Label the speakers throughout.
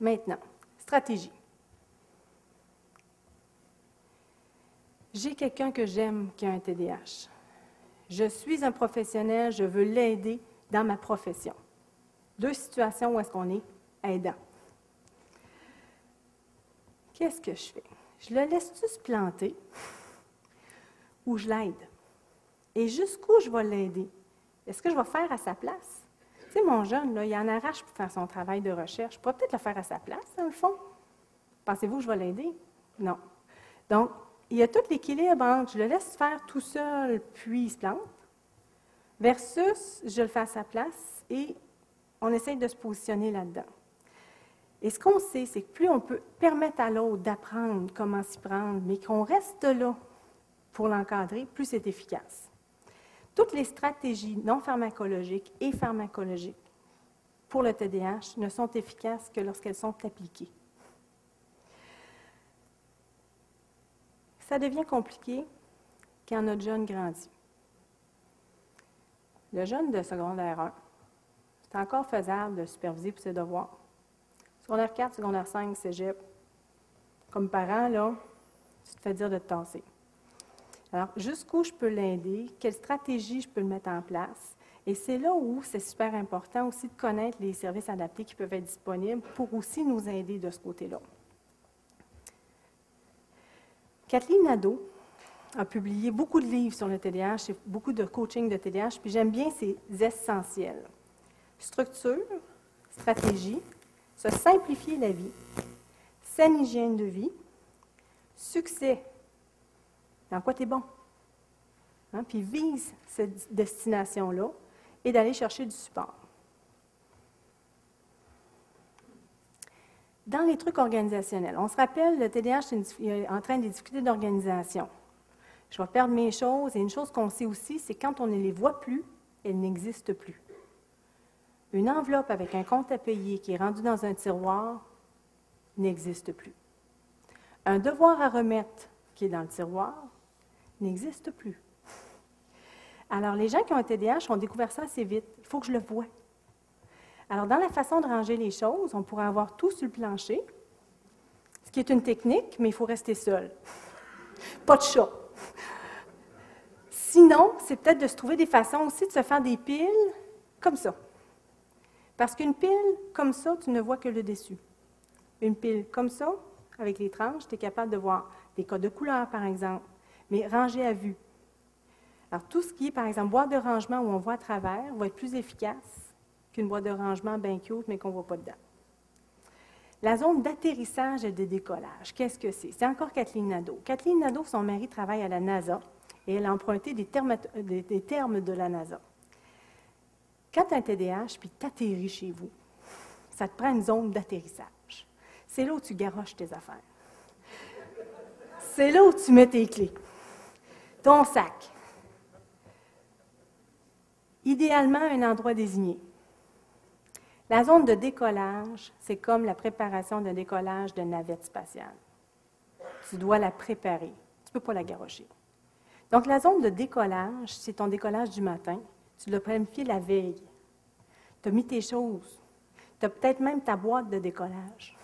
Speaker 1: Maintenant, stratégie. J'ai quelqu'un que j'aime qui a un TDAH. Je suis un professionnel, je veux l'aider dans ma profession. Deux situations où est-ce qu'on est aidant. Qu'est-ce que je fais? Je le laisse-tu se planter ou je l'aide? Et jusqu'où je vais l'aider? Est-ce que je vais faire à sa place? Sais, mon jeune, là, il en arrache pour faire son travail de recherche. Je pourrais peut-être le faire à sa place, dans le fond. Pensez-vous que je vais l'aider? Non. Donc, il y a tout l'équilibre entre je le laisse faire tout seul, puis il se plante, versus je le fais à sa place et on essaye de se positionner là-dedans. Et ce qu'on sait, c'est que plus on peut permettre à l'autre d'apprendre comment s'y prendre, mais qu'on reste là pour l'encadrer, plus c'est efficace. Toutes les stratégies non pharmacologiques et pharmacologiques pour le TDAH ne sont efficaces que lorsqu'elles sont appliquées. Ça devient compliqué quand notre jeune grandit. Le jeune de secondaire 1, c'est encore faisable de superviser pour ses devoirs. Secondaire 4, secondaire 5, cégep. Comme parent, là, tu te fais dire de te tasser. Alors, jusqu'où je peux l'aider, quelle stratégie je peux le mettre en place? Et c'est là où c'est super important aussi de connaître les services adaptés qui peuvent être disponibles pour aussi nous aider de ce côté-là. Kathleen Nadeau a publié beaucoup de livres sur le TDAH et beaucoup de coaching de TDAH, puis j'aime bien ces essentiels. Structure, stratégie, se simplifier la vie, saine hygiène de vie, succès, dans quoi tu es bon, hein, puis vise cette destination-là et d'aller chercher du support. Dans les trucs organisationnels, on se rappelle, le TDAH est en train des difficultés d'organisation. Je vais perdre mes choses. Et une chose qu'on sait aussi, c'est quand on ne les voit plus, elles n'existent plus. Une enveloppe avec un compte à payer qui est rendu dans un tiroir n'existe plus. Un devoir à remettre qui est dans le tiroir n'existe plus. Alors, les gens qui ont un TDAH ont découvert ça assez vite. Il faut que je le voie. Alors, dans la façon de ranger les choses, on pourrait avoir tout sur le plancher, ce qui est une technique, mais il faut rester seul. Pas de chat. Sinon, c'est peut-être de se trouver des façons aussi de se faire des piles comme ça. Parce qu'une pile comme ça, tu ne vois que le dessus. Une pile comme ça, avec les tranches, tu es capable de voir des codes de couleur, par exemple, mais rangé à vue. Alors, tout ce qui est, par exemple, boîte de rangement où on voit à travers va être plus efficace qu'une boîte de rangement bien cute, mais qu'on ne voit pas dedans. La zone d'atterrissage et de décollage, qu'est-ce que c'est? C'est encore Kathleen Nadeau. Kathleen Nadeau, son mari travaille à la NASA et elle a emprunté des termes, des, termes de la NASA. Quand tu as un TDAH puis tu atterris chez vous, ça te prend une zone d'atterrissage. C'est là où tu garoches tes affaires. C'est là où tu mets tes clés, ton sac. Idéalement, un endroit désigné. La zone de décollage, c'est comme la préparation d'un décollage de navette spatiale. Tu dois la préparer. Tu ne peux pas la garrocher. Donc, la zone de décollage, c'est ton décollage du matin. Tu l'as planifié la veille. Tu as mis tes choses. Tu as peut-être même ta boîte de décollage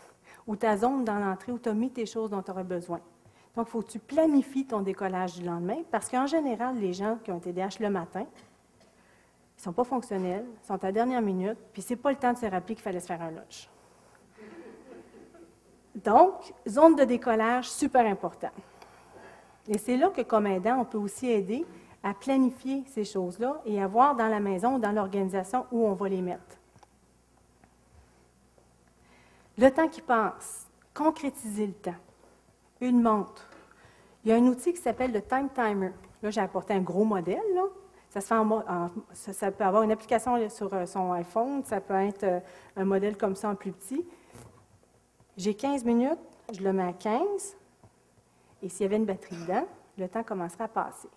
Speaker 1: ou ta zone dans l'entrée où tu as mis tes choses dont tu aurais besoin. Donc, il faut que tu planifies ton décollage du lendemain parce qu'en général, les gens qui ont un TDAH le matin, ne sont pas fonctionnels, sont à dernière minute, puis ce n'est pas le temps de se rappeler qu'il fallait se faire un lunch. Donc, zone de décollage, super important. Et c'est là que, comme aidant, on peut aussi aider à planifier ces choses-là et à voir dans la maison ou dans l'organisation où on va les mettre. Le temps qui passe, concrétiser le temps. Une montre. Il y a un outil qui s'appelle le Time Timer. Là, j'ai apporté un gros modèle, ça, peut avoir une application sur euh, son iPhone, ça peut être euh, un modèle comme ça en plus petit. J'ai 15 minutes, je le mets à 15, et s'il y avait une batterie dedans, le temps commencerait à passer.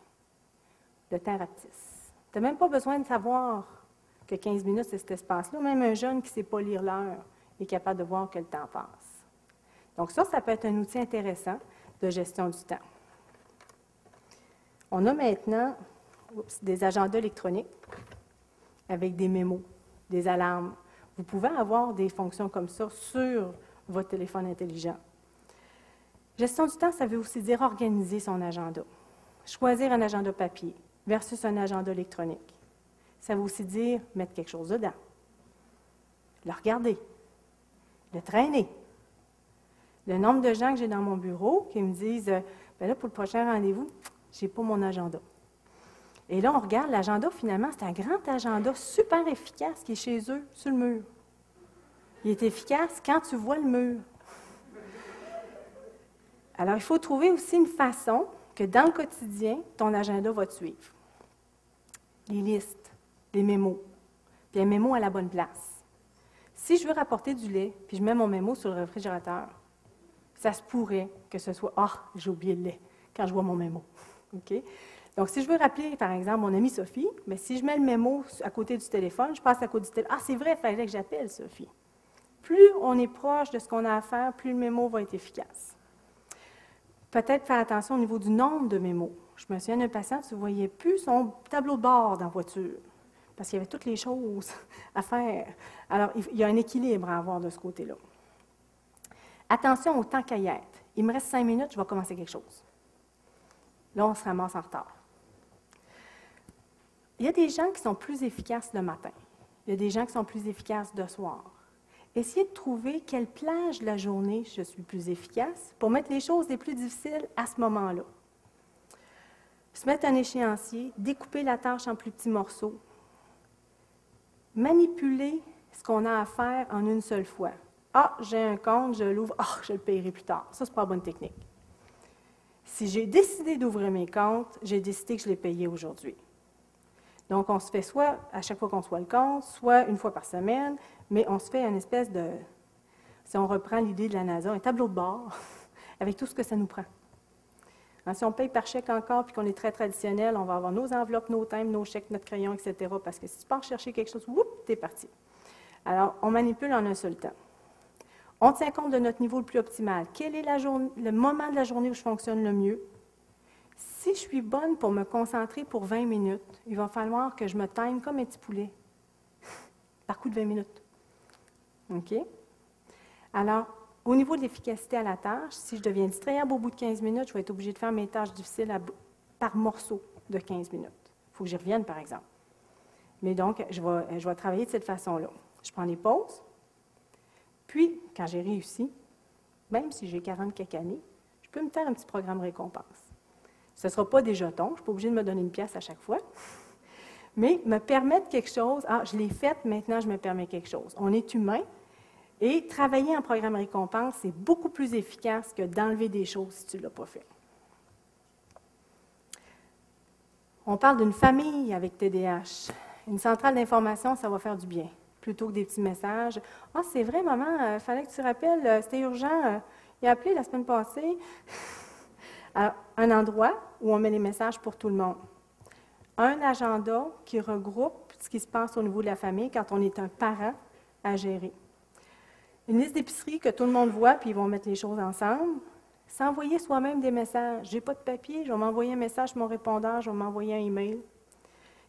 Speaker 1: Le temps rapetisse. Tu n'as même pas besoin de savoir que 15 minutes, c'est cet espace-là. Même un jeune qui ne sait pas lire l'heure est capable de voir que le temps passe. Donc ça, ça peut être un outil intéressant de gestion du temps. On a maintenant des agendas électroniques avec des mémos, des alarmes, Vous pouvez avoir des fonctions comme ça sur votre téléphone intelligent. Gestion du temps, ça veut aussi dire organiser son agenda. Choisir un agenda papier versus un agenda électronique. Ça veut aussi dire mettre quelque chose dedans, le regarder, le traîner. Le nombre de gens que j'ai dans mon bureau qui me disent ben là, pour le prochain rendez-vous, je n'ai pas mon agenda. Et là, on regarde l'agenda, finalement, c'est un grand agenda super efficace qui est chez eux, sur le mur. Il est efficace quand tu vois le mur. Alors, il faut trouver aussi une façon que dans le quotidien, ton agenda va te suivre. Les listes, les mémos, puis un mémo à la bonne place. Si je veux rapporter du lait, puis je mets mon mémo sur le réfrigérateur, ça se pourrait que ce soit Ah, j'ai oublié le lait quand je vois mon mémo. Donc, si je veux rappeler, par exemple, mon amie Sophie, mais si je mets le mémo à côté du téléphone, je passe à côté du téléphone. Ah, c'est vrai, il fallait que j'appelle Sophie. Plus on est proche de ce qu'on a à faire, plus le mémo va être efficace. Peut-être faire attention au niveau du nombre de mémos. Je me souviens d'un patient, tu ne voyais plus son tableau de bord dans la voiture, parce qu'il y avait toutes les choses à faire. Alors, il y a un équilibre à avoir de ce côté-là. Attention au temps qu'à y être. Il me reste cinq minutes, je vais commencer quelque chose. Là, on se ramasse en retard. Il y a des gens qui sont plus efficaces le matin. Il y a des gens qui sont plus efficaces le soir. Essayez de trouver quelle plage de la journée je suis plus efficace pour mettre les choses les plus difficiles à ce moment-là. Se mettre un échéancier, découper la tâche en plus petits morceaux, manipuler ce qu'on a à faire en une seule fois. Ah, j'ai un compte, je l'ouvre, ah, je le paierai plus tard. Ça, ce n'est pas la bonne technique. Si j'ai décidé d'ouvrir mes comptes, j'ai décidé que je les payais aujourd'hui. Donc, on se fait soit à chaque fois qu'on soit le compte, soit une fois par semaine, mais on se fait une espèce de, si on reprend l'idée de la NASA, un tableau de bord avec tout ce que ça nous prend. Hein, si on paye par chèque encore puis qu'on est très traditionnel, on va avoir nos enveloppes, nos timbres, nos chèques, notre crayon, etc. Parce que si tu pars chercher quelque chose, whoop, es parti. Alors, on manipule en un seul temps. On tient compte de notre niveau le plus optimal. Quel est le moment de la journée où je fonctionne le mieux? Si je suis bonne pour me concentrer pour 20 minutes, il va falloir que je me time comme un petit poulet, par coup de 20 minutes. OK? Alors, au niveau de l'efficacité à la tâche, si je deviens distrayable au bout de 15 minutes, je vais être obligée de faire mes tâches difficiles par morceau de 15 minutes. Il faut que j'y revienne, par exemple. Mais donc, je vais, je vais travailler de cette façon-là. Je prends des pauses, puis, quand j'ai réussi, même si j'ai 40 quelques années, je peux me faire un petit programme récompense. Ce ne sera pas des jetons, je ne suis pas obligée de me donner une pièce à chaque fois, mais me permettre quelque chose. Ah, je l'ai fait, maintenant je me permets quelque chose. On est humain et travailler en programme récompense, c'est beaucoup plus efficace que d'enlever des choses si tu ne l'as pas fait. On parle d'une famille avec TDAH. Une centrale d'information, ça va faire du bien, plutôt que des petits messages. Ah, c'est vrai, maman, il euh, fallait que tu rappelles, euh, c'était urgent. Euh, il a appelé la semaine passée un endroit où on met les messages pour tout le monde. Un agenda qui regroupe ce qui se passe au niveau de la famille quand on est un parent à gérer. Une liste d'épicerie que tout le monde voit, puis ils vont mettre les choses ensemble. S'envoyer soi-même des messages. J'ai pas de papier, je vais m'envoyer un message sur mon répondeur, je vais m'envoyer un email.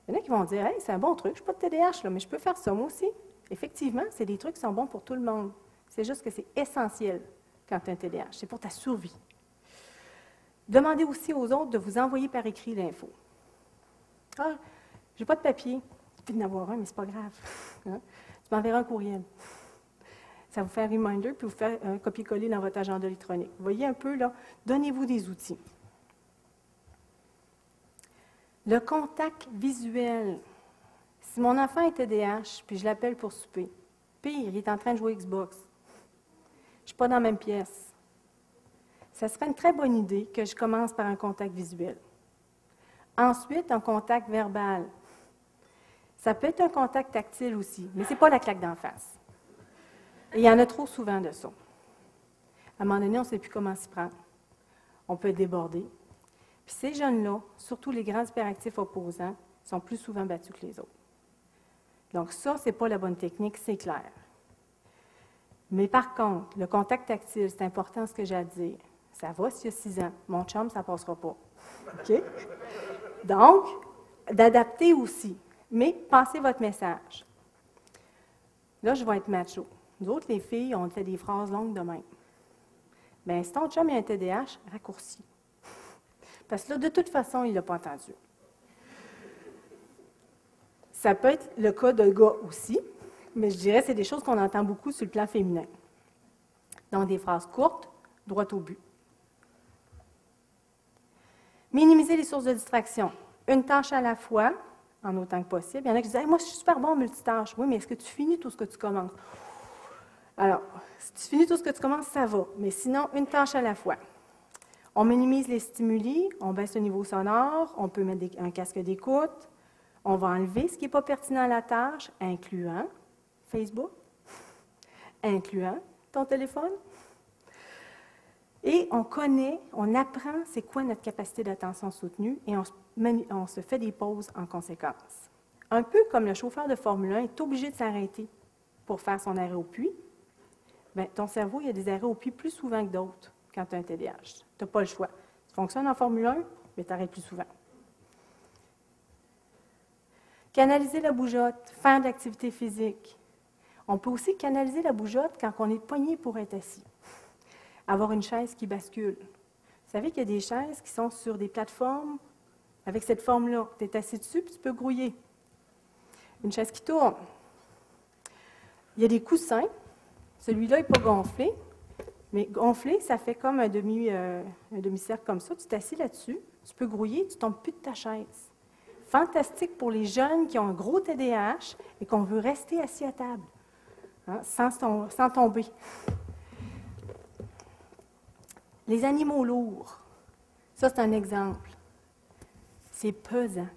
Speaker 1: Il y en a qui vont dire Hey, c'est un bon truc, je suis pas de TDAH, là, mais je peux faire ça moi aussi. Effectivement, c'est des trucs qui sont bons pour tout le monde. C'est juste que c'est essentiel quand tu as un TDAH. C'est pour ta survie. Demandez aussi aux autres de vous envoyer par écrit l'info. Ah, j'ai pas de papier. Tu peux en avoir un, mais c'est pas grave. Hein? Tu m'enverras un courriel. Ça vous fait un reminder, puis vous faire un copier-coller dans votre agenda électronique. Voyez un peu, là, donnez-vous des outils. Le contact visuel. Si mon enfant est TDAH, puis je l'appelle pour souper, pire, il est en train de jouer Xbox. Je ne suis pas dans la même pièce ça serait une très bonne idée que je commence par un contact visuel. Ensuite, un contact verbal. Ça peut être un contact tactile aussi, mais ce n'est pas la claque d'en face. il y en a trop souvent de ça. À un moment donné, on ne sait plus comment s'y prendre. On peut débordé. Puis ces jeunes-là, surtout les grands hyperactifs opposants, sont plus souvent battus que les autres. Donc ça, ce n'est pas la bonne technique, c'est clair. Mais par contre, le contact tactile, c'est important ce que j'ai à dire. Ça va s'il y a six ans. Mon chum, ça ne passera pas. OK? Donc, d'adapter aussi. Mais pensez votre message. Là, je vais être macho. Nous autres, les filles, on fait des phrases longues de même. Bien, si ton chum a un TDAH, raccourci. Parce que là, de toute façon, il ne l'a pas entendu. Ça peut être le cas d'un gars aussi, mais je dirais que c'est des choses qu'on entend beaucoup sur le plan féminin. Donc, des phrases courtes, droit au but. Minimiser les sources de distraction. Une tâche à la fois, en autant que possible. Il y en a qui disent Moi, je suis super bon en multitâche. Oui, mais est-ce que tu finis tout ce que tu commences? Alors, si tu finis tout ce que tu commences, ça va. Mais sinon, une tâche à la fois. On minimise les stimuli, on baisse le niveau sonore, on peut mettre un casque d'écoute, on va enlever ce qui n'est pas pertinent à la tâche, incluant Facebook, incluant ton téléphone. Et on connaît, on apprend c'est quoi notre capacité d'attention soutenue et on, se fait des pauses en conséquence. Un peu comme le chauffeur de Formule 1 est obligé de s'arrêter pour faire son arrêt au puits, bien, ton cerveau, il y a des arrêts au puits plus souvent que d'autres quand tu as un TDAH. Tu n'as pas le choix. Tu fonctionnes en Formule 1, mais tu arrêtes plus souvent. Canaliser la bougeotte, faire de l'activité physique. On peut aussi canaliser la bougeotte quand on est poigné pour être assis. Avoir une chaise qui bascule. Vous savez qu'il y a des chaises qui sont sur des plateformes avec cette forme-là. Tu es assis dessus, puis tu peux grouiller. Une chaise qui tourne. Il y a des coussins. Celui-là n'est pas gonflé, mais gonflé, ça fait comme un, demi, euh, un demi-cercle comme ça. Tu t'assis là-dessus, tu peux grouiller, tu ne tombes plus de ta chaise. Fantastique pour les jeunes qui ont un gros TDAH et qu'on veut rester assis à table, hein, sans, tomber. Les animaux lourds, ça c'est un exemple. C'est pesant.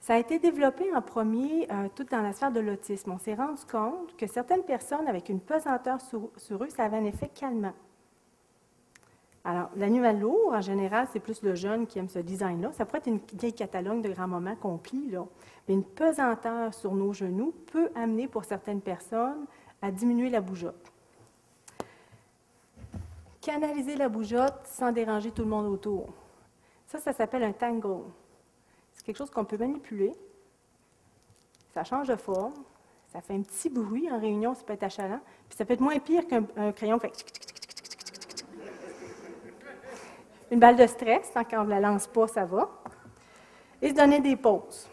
Speaker 1: Ça a été développé en premier euh, tout dans la sphère de l'autisme. On s'est rendu compte que certaines personnes avec une pesanteur sur, eux, ça avait un effet calmant. Alors, l'animal lourd, en général, c'est plus le jeune qui aime ce design-là. Ça pourrait être une vieille catalogue de grand-moments qu'on plie, là. Mais une pesanteur sur nos genoux peut amener pour certaines personnes à diminuer la bougeotte. Canaliser la bougeotte sans déranger tout le monde autour. Ça, ça s'appelle un tango quelque chose qu'on peut manipuler. Ça change de forme. Ça fait un petit bruit en réunion, ça peut être achalant. Puis ça peut être moins pire qu'un crayon fait. Une balle de stress, tant qu'on ne la lance pas, ça va. Et se donner des pauses.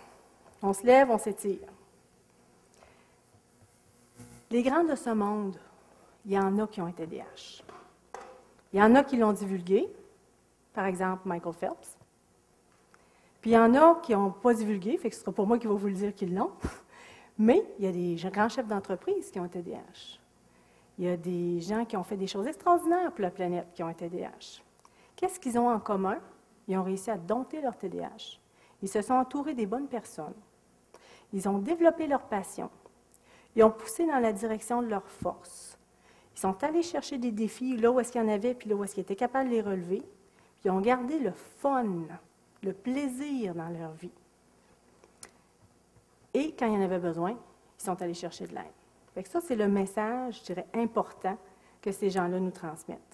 Speaker 1: On se lève, on s'étire. Les grands de ce monde, il y en a qui ont été DH. Il y en a qui l'ont divulgué, par exemple Michael Phelps. Puis il y en a qui n'ont pas divulgué, fait que ce sera pour moi qui va vous le dire qu'ils l'ont. Mais il y a des grands chefs d'entreprise qui ont été TDAH. Il y a des gens qui ont fait des choses extraordinaires pour la planète qui ont été TDAH. Qu'est-ce qu'ils ont en commun? Ils ont réussi à dompter leur TDAH. Ils se sont entourés des bonnes personnes. Ils ont développé leur passion. Ils ont poussé dans la direction de leur force. Ils sont allés chercher des défis là où est-ce qu'il y en avait, puis là où est-ce qu'ils étaient capables de les relever. Puis ils ont gardé le fun le plaisir dans leur vie. Et quand il y en avait besoin, ils sont allés chercher de l'aide. ça, c'est le message, je dirais, important que ces gens-là nous transmettent.